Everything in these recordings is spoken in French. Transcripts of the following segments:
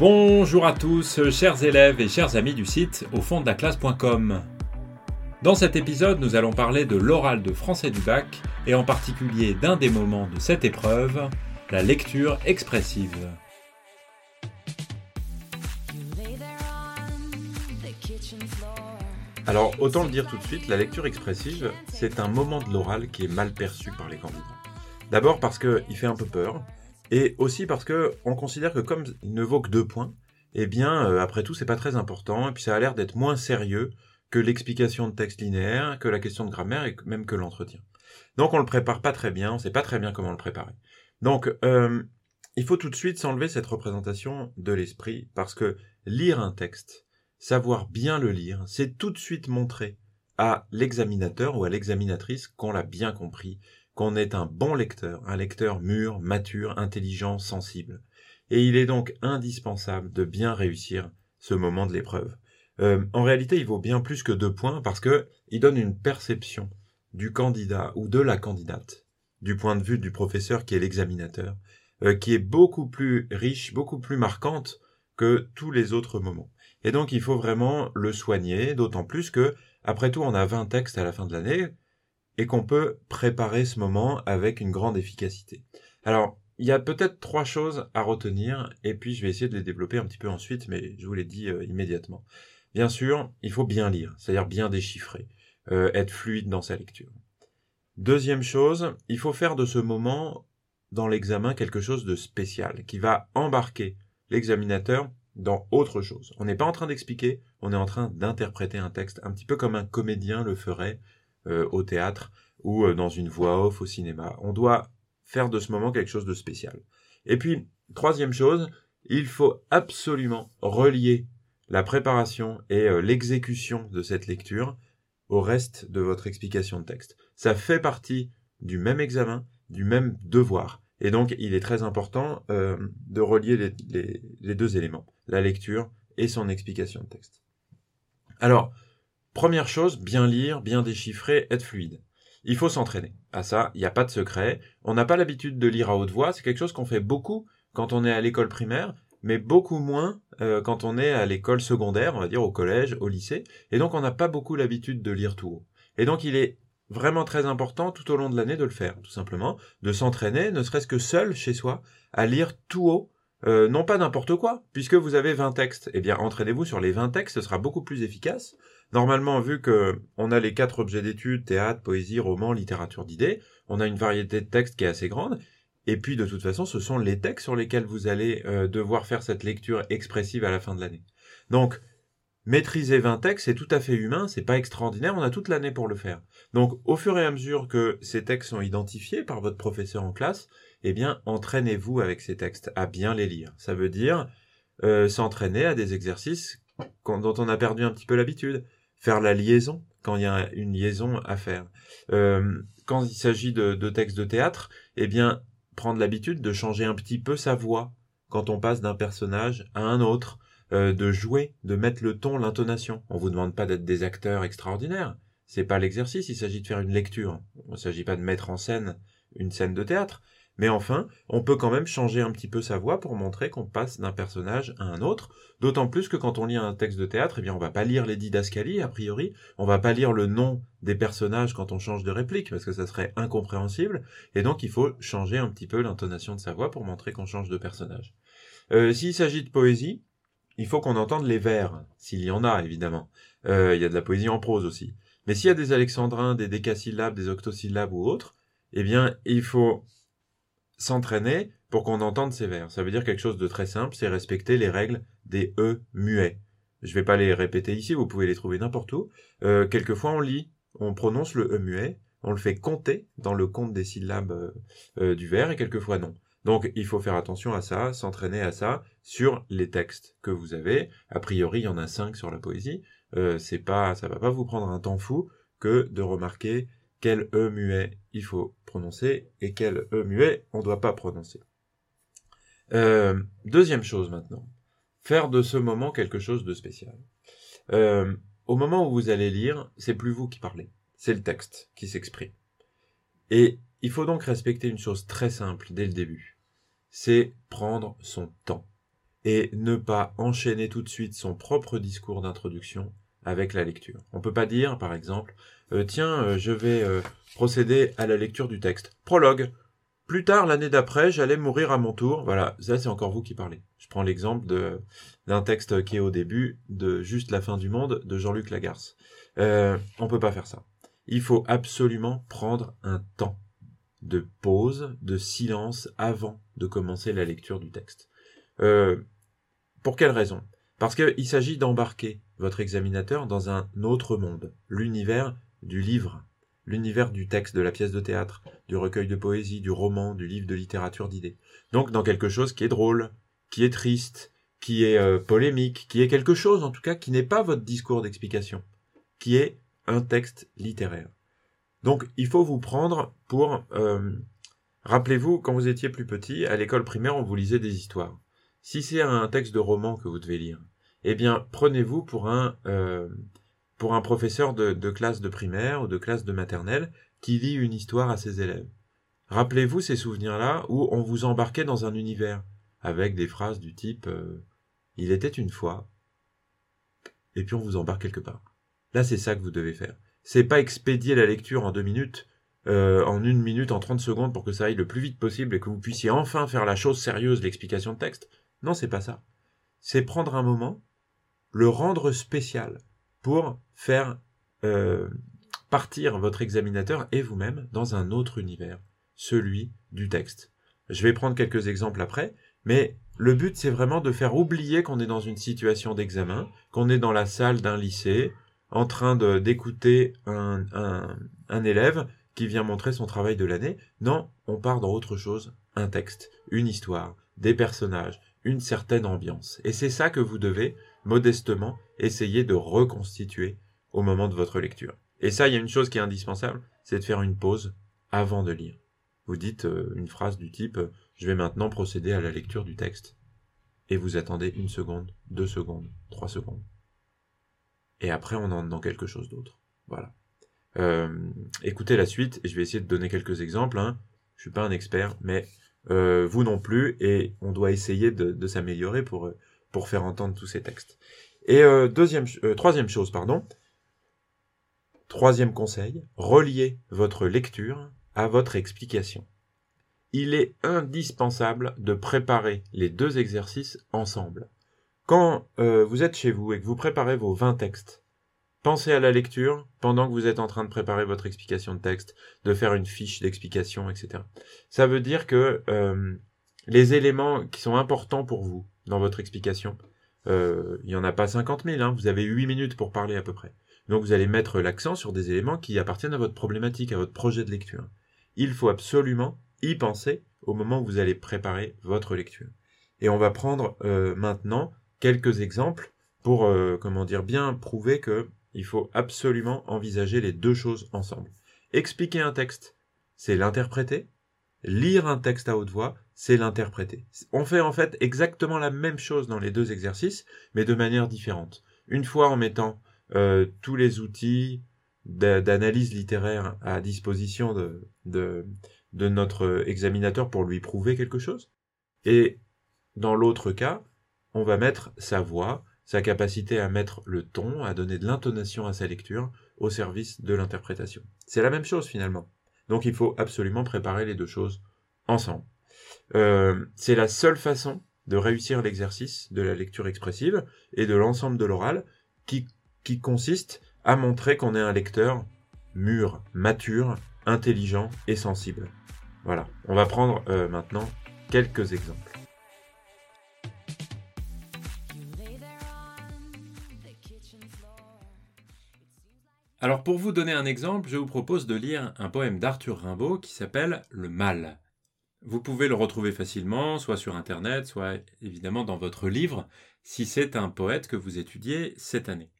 Bonjour à tous, chers élèves et chers amis du site au fond de. Dans cet épisode, nous allons parler de l'oral de français du bac et en particulier d'un des moments de cette épreuve, la lecture expressive. Alors, autant le dire tout de suite, la lecture expressive, c'est un moment de l'oral qui est mal perçu par les candidats. D'abord parce qu'il fait un peu peur, et aussi parce que on considère que comme il ne vaut que deux points, eh bien, euh, après tout, c'est pas très important, et puis ça a l'air d'être moins sérieux que l'explication de texte linéaire, que la question de grammaire, et même que l'entretien. Donc on le prépare pas très bien, on sait pas très bien comment le préparer. Donc, euh, il faut tout de suite s'enlever cette représentation de l'esprit, parce que lire un texte, savoir bien le lire, c'est tout de suite montrer à l'examinateur ou à l'examinatrice qu'on l'a bien compris, qu'on est un bon lecteur, un lecteur mûr, mature, intelligent, sensible. Et il est donc indispensable de bien réussir ce moment de l'épreuve. Euh, en réalité, il vaut bien plus que deux points parce que il donne une perception du candidat ou de la candidate, du point de vue du professeur qui est l'examinateur, euh, qui est beaucoup plus riche, beaucoup plus marquante que tous les autres moments. Et donc il faut vraiment le soigner, d'autant plus que, après tout, on a 20 textes à la fin de l'année, et qu'on peut préparer ce moment avec une grande efficacité. Alors, il y a peut-être trois choses à retenir, et puis je vais essayer de les développer un petit peu ensuite, mais je vous l'ai dit euh, immédiatement. Bien sûr, il faut bien lire, c'est-à-dire bien déchiffrer, euh, être fluide dans sa lecture. Deuxième chose, il faut faire de ce moment dans l'examen quelque chose de spécial, qui va embarquer l'examinateur dans autre chose. On n'est pas en train d'expliquer, on est en train d'interpréter un texte, un petit peu comme un comédien le ferait au théâtre ou euh, dans une voix off au cinéma. On doit faire de ce moment quelque chose de spécial. Et puis, troisième chose, il faut absolument relier la préparation et euh, l'exécution de cette lecture au reste de votre explication de texte. Ça fait partie du même examen, du même devoir. Et donc, il est très important euh, de relier les, deux éléments, la lecture et son explication de texte. Alors, première chose, bien lire, bien déchiffrer, être fluide. Il faut s'entraîner. À ça, il n'y a pas de secret. On n'a pas l'habitude de lire à haute voix. C'est quelque chose qu'on fait beaucoup quand on est à l'école primaire, mais beaucoup moins euh, quand on est à l'école secondaire, on va dire au collège, au lycée. Et donc, on n'a pas beaucoup l'habitude de lire tout haut. Et donc, il est vraiment très important tout au long de l'année de le faire, tout simplement, de s'entraîner, ne serait-ce que seul chez soi, à lire tout haut, euh, non pas n'importe quoi, puisque vous avez 20 textes. Eh bien, entraînez-vous sur les 20 textes, ce sera beaucoup plus efficace. Normalement, vu que on a les quatre objets d'étude, théâtre, poésie, roman, littérature d'idées, on a une variété de textes qui est assez grande. Et puis, de toute façon, ce sont les textes sur lesquels vous allez euh, devoir faire cette lecture expressive à la fin de l'année. Donc, Maîtriser 20 textes, c'est tout à fait humain, c'est pas extraordinaire, on a toute l'année pour le faire. Donc, au fur et à mesure que ces textes sont identifiés par votre professeur en classe, eh bien, entraînez-vous avec ces textes à bien les lire. Ça veut dire euh, s'entraîner à des exercices dont on a perdu un petit peu l'habitude. Faire la liaison quand il y a une liaison à faire. Euh, quand il s'agit de, de textes de théâtre, eh bien, prendre l'habitude de changer un petit peu sa voix quand on passe d'un personnage à un autre euh, de jouer, de mettre le ton, l'intonation. On vous demande pas d'être des acteurs extraordinaires. C'est pas l'exercice, il s'agit de faire une lecture. Il ne s'agit pas de mettre en scène une scène de théâtre. Mais enfin, on peut quand même changer un petit peu sa voix pour montrer qu'on passe d'un personnage à un autre. D'autant plus que quand on lit un texte de théâtre, eh bien, on va pas lire les didascalies, a priori. On va pas lire le nom des personnages quand on change de réplique, parce que ça serait incompréhensible. Et donc, il faut changer un petit peu l'intonation de sa voix pour montrer qu'on change de personnage. Euh, S'il s'agit de poésie, il faut qu'on entende les vers, s'il y en a évidemment. Euh, il y a de la poésie en prose aussi. Mais s'il y a des alexandrins, des décasyllabes, des octosyllabes ou autres, eh bien, il faut s'entraîner pour qu'on entende ces vers. Ça veut dire quelque chose de très simple, c'est respecter les règles des E muets. Je vais pas les répéter ici, vous pouvez les trouver n'importe où. Euh, quelquefois, on lit, on prononce le E muet, on le fait compter dans le compte des syllabes euh, du vers, et quelquefois non. Donc il faut faire attention à ça, s'entraîner à ça sur les textes que vous avez. A priori, il y en a cinq sur la poésie. Euh, c'est pas, ça va pas vous prendre un temps fou que de remarquer quel e muet il faut prononcer et quel e muet on ne doit pas prononcer. Euh, deuxième chose maintenant, faire de ce moment quelque chose de spécial. Euh, au moment où vous allez lire, c'est plus vous qui parlez, c'est le texte qui s'exprime. Et il faut donc respecter une chose très simple dès le début. C'est prendre son temps. et ne pas enchaîner tout de suite son propre discours d'introduction avec la lecture. On peut pas dire, par exemple, euh, tiens, euh, je vais euh, procéder à la lecture du texte. Prologue. Plus tard, l'année d'après, j'allais mourir à mon tour. Voilà, ça c'est encore vous qui parlez. Je prends l'exemple d'un texte qui est au début de Juste la fin du monde de Jean-Luc Lagarce. Euh, on peut pas faire ça. Il faut absolument prendre un temps de pause, de silence avant de commencer la lecture du texte. Pour quelle raison? Parce qu'il s'agit d'embarquer votre examinateur dans un autre monde, l'univers du livre, l'univers du texte, de la pièce de théâtre, du recueil de poésie, du roman, du livre de littérature d'idées. Donc dans quelque chose qui est drôle, qui est triste, qui est euh, polémique, qui est quelque chose en tout cas qui n'est pas votre discours d'explication, qui est un texte littéraire. Donc il faut vous prendre pour... Euh, rappelez-vous, quand vous étiez plus petit, à l'école primaire, on vous lisait des histoires. Si c'est un texte de roman que vous devez lire, eh bien prenez-vous pour un, euh, pour un professeur de, de classe de primaire ou de classe de maternelle qui lit une histoire à ses élèves. Rappelez-vous ces souvenirs-là où on vous embarquait dans un univers avec des phrases du type euh, Il était une fois, et puis on vous embarque quelque part. Là, c'est ça que vous devez faire. C'est pas expédier la lecture en deux minutes, euh, en une minute, en trente secondes pour que ça aille le plus vite possible et que vous puissiez enfin faire la chose sérieuse, l'explication de texte. Non, c'est pas ça. C'est prendre un moment, le rendre spécial pour faire euh, partir votre examinateur et vous-même dans un autre univers, celui du texte. Je vais prendre quelques exemples après, mais le but c'est vraiment de faire oublier qu'on est dans une situation d'examen, qu'on est dans la salle d'un lycée, en train d'écouter un, élève qui vient montrer son travail de l'année. Non, on part dans autre chose, un texte, une histoire, des personnages, une certaine ambiance. Et c'est ça que vous devez, modestement, essayer de reconstituer au moment de votre lecture. Et ça, il y a une chose qui est indispensable, c'est de faire une pause avant de lire. Vous dites euh, une phrase du type euh, Je vais maintenant procéder à la lecture du texte. Et vous attendez une seconde, deux secondes, trois secondes. Et après, on entre dans quelque chose d'autre. Voilà. Euh, écoutez la suite, et je vais essayer de donner quelques exemples. Hein. Je suis pas un expert, mais euh, vous non plus, et on doit essayer de, de s'améliorer pour, pour faire entendre tous ces textes. Et euh, deuxième, euh, troisième chose, pardon. Troisième conseil, reliez votre lecture à votre explication. Il est indispensable de préparer les deux exercices ensemble. Quand euh, vous êtes chez vous et que vous préparez vos 20 textes, pensez à la lecture pendant que vous êtes en train de préparer votre explication de texte, de faire une fiche d'explication, etc. Ça veut dire que euh, les éléments qui sont importants pour vous dans votre explication, euh, il n'y en a pas 50 000, hein, vous avez 8 minutes pour parler à peu près. Donc vous allez mettre l'accent sur des éléments qui appartiennent à votre problématique, à votre projet de lecture. Il faut absolument y penser au moment où vous allez préparer votre lecture. Et on va prendre euh, maintenant quelques exemples pour, comment dire, bien prouver que il faut absolument envisager les deux choses ensemble. Expliquer un texte, c'est l'interpréter. Lire un texte à haute voix, c'est l'interpréter. On fait en fait exactement la même chose dans les deux exercices, mais de manière différente. Une fois en mettant euh, tous les outils d'analyse littéraire à disposition de, notre examinateur pour lui prouver quelque chose. Et dans l'autre cas, on va mettre sa voix, sa capacité à mettre le ton, à donner de l'intonation à sa lecture au service de l'interprétation. C'est la même chose finalement. Donc il faut absolument préparer les deux choses ensemble. Euh, c'est la seule façon de réussir l'exercice de la lecture expressive et de l'ensemble de l'oral qui, consiste à montrer qu'on est un lecteur mûr, mature, intelligent et sensible. Voilà, on va prendre euh, maintenant quelques exemples. Alors pour vous donner un exemple, je vous propose de lire un poème d'Arthur Rimbaud qui s'appelle Le Mal. Vous pouvez le retrouver facilement, soit sur Internet, soit évidemment dans votre livre, si c'est un poète que vous étudiez cette année.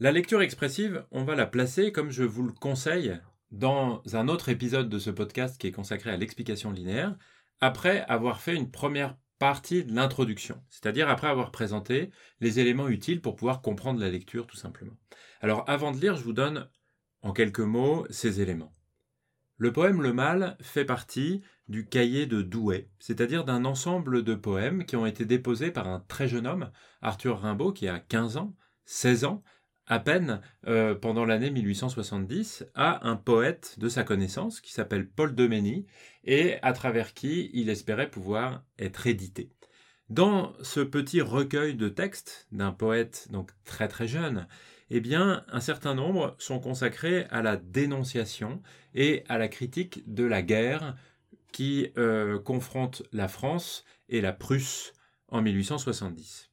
La lecture expressive, on va la placer, comme je vous le conseille, dans un autre épisode de ce podcast qui est consacré à l'explication linéaire, après avoir fait une première partie de l'introduction, c'est-à-dire après avoir présenté les éléments utiles pour pouvoir comprendre la lecture tout simplement. Alors avant de lire, je vous donne en quelques mots ces éléments. Le poème Le Mal fait partie du cahier de Douai, c'est-à-dire d'un ensemble de poèmes qui ont été déposés par un très jeune homme, Arthur Rimbaud, qui a 15 ans, 16 ans, à peine euh, pendant l'année 1870 à un poète de sa connaissance qui s'appelle Paul Demény et à travers qui il espérait pouvoir être édité. Dans ce petit recueil de textes d'un poète donc très très jeune, eh bien un certain nombre sont consacrés à la dénonciation et à la critique de la guerre qui euh, confronte la France et la Prusse en 1870.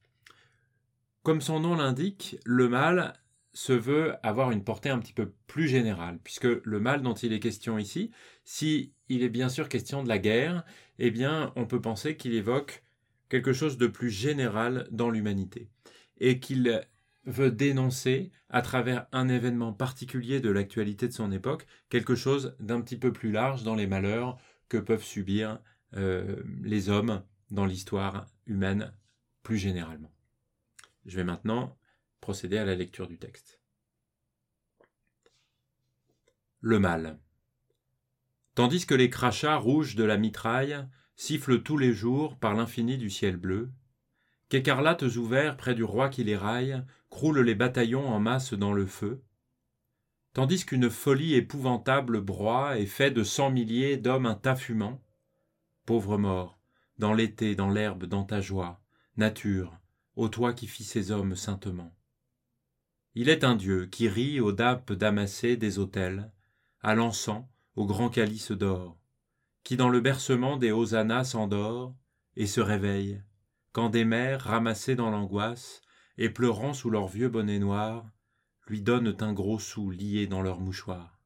Comme son nom l'indique, le mal se veut avoir une portée un petit peu plus générale, puisque le mal dont il est question ici, si il est bien sûr question de la guerre, eh bien on peut penser qu'il évoque quelque chose de plus général dans l'humanité, et qu'il veut dénoncer, à travers un événement particulier de l'actualité de son époque, quelque chose d'un petit peu plus large dans les malheurs que peuvent subir euh, les hommes dans l'histoire humaine plus généralement. Je vais maintenant procéder à la lecture du texte. Le mal. Tandis que les crachats rouges de la mitraille sifflent tous les jours par l'infini du ciel bleu, qu'écarlates ouverts près du roi qui les raille croulent les bataillons en masse dans le feu, tandis qu'une folie épouvantable broie et fait de cent milliers d'hommes un tas fumant, pauvre mort, dans l'été, dans l'herbe, dans ta joie, nature, ô toi qui fis ces hommes saintement. Il est un dieu qui rit aux dappes damassées des autels, à l'encens, au grand calice d'or, qui dans le bercement des hosannas s'endort et se réveille, quand des mères ramassées dans l'angoisse et pleurant sous leur vieux bonnet noir, lui donnent un gros sou lié dans leur mouchoir.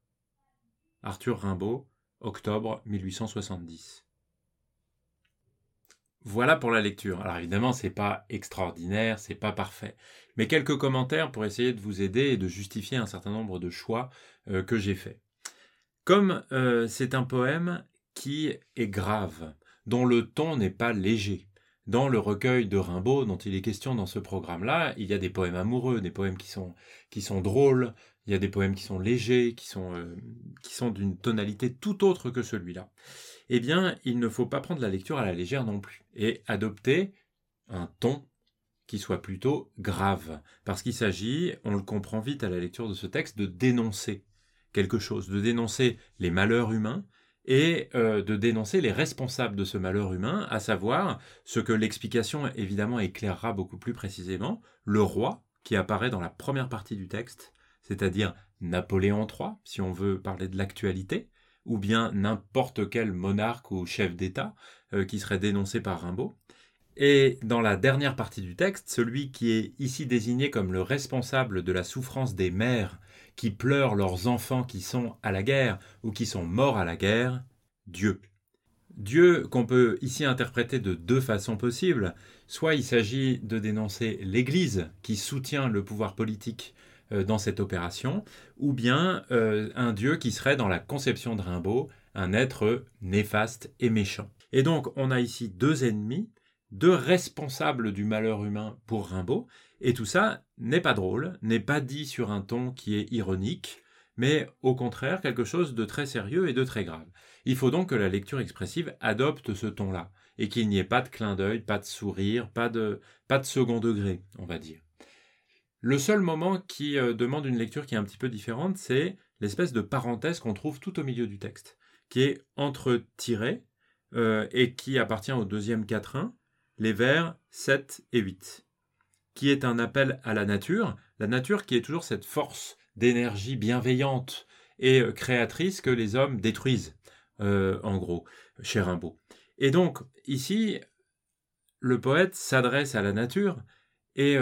Arthur Rimbaud, octobre 1870. Voilà pour la lecture. Alors évidemment, c'est pas extraordinaire, c'est pas parfait, mais quelques commentaires pour essayer de vous aider et de justifier un certain nombre de choix euh, que j'ai faits. Comme euh, c'est un poème qui est grave, dont le ton n'est pas léger. Dans le recueil de Rimbaud dont il est question dans ce programme-là, il y a des poèmes amoureux, des poèmes qui sont, qui sont drôles, il y a des poèmes qui sont légers, qui sont, euh, sont d'une tonalité tout autre que celui-là. Eh bien, il ne faut pas prendre la lecture à la légère non plus, et adopter un ton qui soit plutôt grave, parce qu'il s'agit, on le comprend vite à la lecture de ce texte, de dénoncer quelque chose, de dénoncer les malheurs humains, et euh, de dénoncer les responsables de ce malheur humain, à savoir ce que l'explication évidemment éclairera beaucoup plus précisément, le roi qui apparaît dans la première partie du texte, c'est-à-dire Napoléon III, si on veut parler de l'actualité, ou bien n'importe quel monarque ou chef d'État euh, qui serait dénoncé par Rimbaud. Et dans la dernière partie du texte, celui qui est ici désigné comme le responsable de la souffrance des mères qui pleurent leurs enfants qui sont à la guerre ou qui sont morts à la guerre, Dieu. Dieu qu'on peut ici interpréter de deux façons possibles. Soit il s'agit de dénoncer l'Église qui soutient le pouvoir politique dans cette opération, ou bien euh, un dieu qui serait dans la conception de Rimbaud un être néfaste et méchant. Et donc on a ici deux ennemis, deux responsables du malheur humain pour Rimbaud, et tout ça n'est pas drôle, n'est pas dit sur un ton qui est ironique, mais au contraire quelque chose de très sérieux et de très grave. Il faut donc que la lecture expressive adopte ce ton-là, et qu'il n'y ait pas de clin d'œil, pas de sourire, pas de, pas de second degré, on va dire. Le seul moment qui euh, demande une lecture qui est un petit peu différente, c'est l'espèce de parenthèse qu'on trouve tout au milieu du texte, qui est entre tirés euh, et qui appartient au deuxième quatrain, les vers 7 et 8, qui est un appel à la nature, la nature qui est toujours cette force d'énergie bienveillante et euh, créatrice que les hommes détruisent, en gros, chez Rimbaud. Et donc, ici, le poète s'adresse à la nature, et,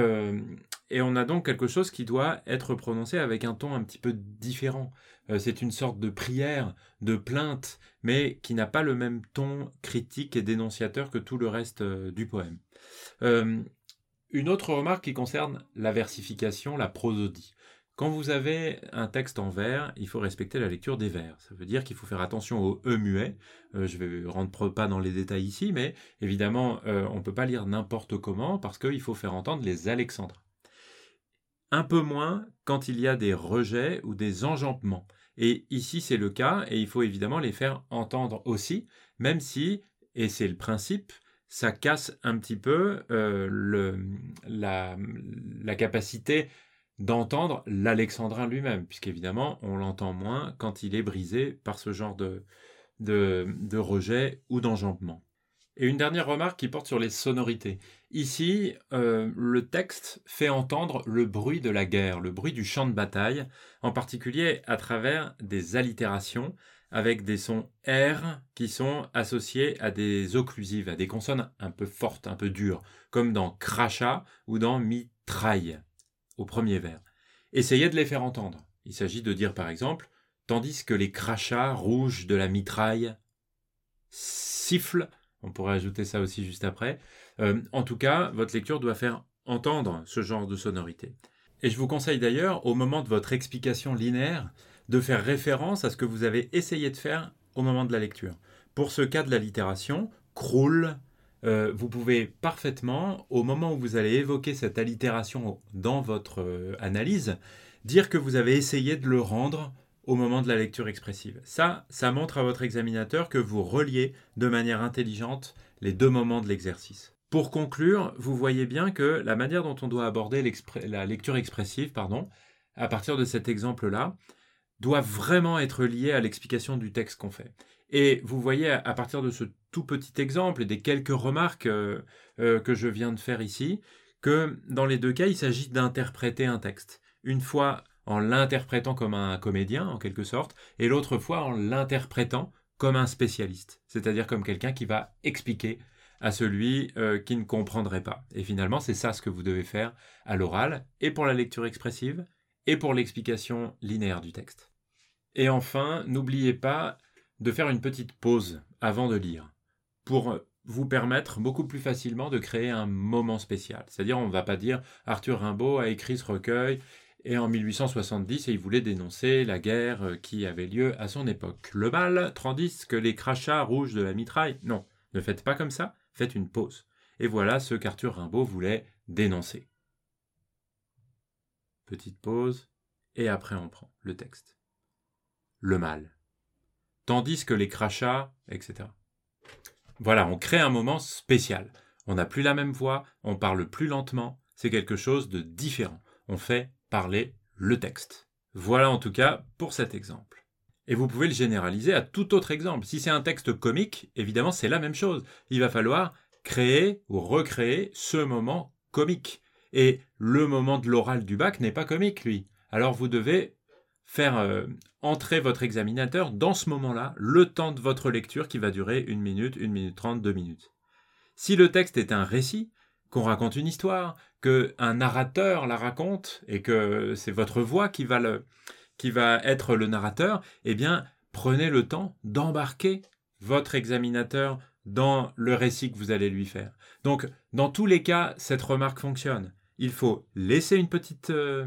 et on a donc quelque chose qui doit être prononcé avec un ton un petit peu différent. Euh, c'est une sorte de prière, de plainte, mais qui n'a pas le même ton critique et dénonciateur que tout le reste euh, du poème. Euh, une autre remarque qui concerne la versification, la prosodie. Quand vous avez un texte en vers, il faut respecter la lecture des vers. Ça veut dire qu'il faut faire attention au E muet. je vais rentrer pas dans les détails ici, mais évidemment, on ne peut pas lire n'importe comment parce qu'il faut faire entendre les alexandrins un peu moins quand il y a des rejets ou des enjambements. Et ici, c'est le cas, et il faut évidemment les faire entendre aussi, même si, et c'est le principe, ça casse un petit peu euh, le, la, la, capacité d'entendre l'alexandrin lui-même, puisqu'évidemment, on l'entend moins quand il est brisé par ce genre de, de, de rejet ou d'enjambement. Et une dernière remarque qui porte sur les sonorités. Ici, euh, le texte fait entendre le bruit de la guerre, le bruit du champ de bataille, en particulier à travers des allitérations avec des sons R qui sont associés à des occlusives, à des consonnes un peu fortes, un peu dures, comme dans crachat ou dans mitraille, au premier vers. Essayez de les faire entendre. Il s'agit de dire par exemple, tandis que les crachats rouges de la mitraille sifflent on pourrait ajouter ça aussi juste après. Euh, en tout cas, votre lecture doit faire entendre ce genre de sonorité. Et je vous conseille d'ailleurs, au moment de votre explication linéaire, de faire référence à ce que vous avez essayé de faire au moment de la lecture. Pour ce cas de l'allitération, croule, euh, vous pouvez parfaitement, au moment où vous allez évoquer cette allitération dans votre euh, analyse, dire que vous avez essayé de le rendre au moment de la lecture expressive. Ça, ça montre à votre examinateur que vous reliez de manière intelligente les deux moments de l'exercice. Pour conclure, vous voyez bien que la manière dont on doit aborder la lecture expressive, pardon, à partir de cet exemple-là, doit vraiment être liée à l'explication du texte qu'on fait. Et vous voyez à partir de ce tout petit exemple et des quelques remarques euh, euh, que je viens de faire ici, que dans les deux cas, il s'agit d'interpréter un texte. Une fois en l'interprétant comme un comédien, en quelque sorte, et l'autre fois en l'interprétant comme un spécialiste, c'est-à-dire comme quelqu'un qui va expliquer à celui euh, qui ne comprendrait pas. Et finalement, c'est ça ce que vous devez faire à l'oral, et pour la lecture expressive, et pour l'explication linéaire du texte. Et enfin, n'oubliez pas de faire une petite pause avant de lire, pour vous permettre beaucoup plus facilement de créer un moment spécial. C'est-à-dire, on ne va pas dire Arthur Rimbaud a écrit ce recueil et en 1870, il voulait dénoncer la guerre euh, qui avait lieu à son époque. Le mal, tandis que les crachats rouges de la mitraille, non, ne faites pas comme ça, faites une pause. Et voilà ce qu'Arthur Rimbaud voulait dénoncer. Petite pause, et après on prend le texte. Le mal. Tandis que les crachats, etc. Voilà, on crée un moment spécial. On n'a plus la même voix, on parle plus lentement, c'est quelque chose de différent. On fait le texte. Voilà en tout cas pour cet exemple. Et vous pouvez le généraliser à tout autre exemple. Si c'est un texte comique, évidemment c'est la même chose. Il va falloir créer ou recréer ce moment comique. Et le moment de l'oral du bac n'est pas comique, lui. Alors vous devez faire euh, entrer votre examinateur dans ce moment-là, le temps de votre lecture qui va durer une minute, une minute trente, deux minutes. Si le texte est un récit, qu'on raconte une histoire, un narrateur la raconte et que c'est votre voix qui va le, qui va être le narrateur, eh bien, prenez le temps d'embarquer votre examinateur dans le récit que vous allez lui faire. Donc, dans tous les cas, cette remarque fonctionne. Il faut laisser une petite, euh,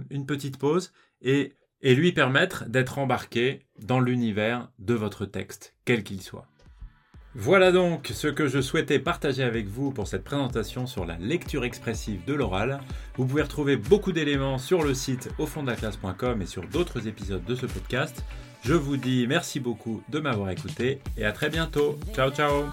pause et lui permettre d'être embarqué dans l'univers de votre texte, quel qu'il soit. Voilà donc ce que je souhaitais partager avec vous pour cette présentation sur la lecture expressive de l'oral. Vous pouvez retrouver beaucoup d'éléments sur le site au fond de la classe.com et sur d'autres épisodes de ce podcast. Je vous dis merci beaucoup de m'avoir écouté et à très bientôt. Ciao ciao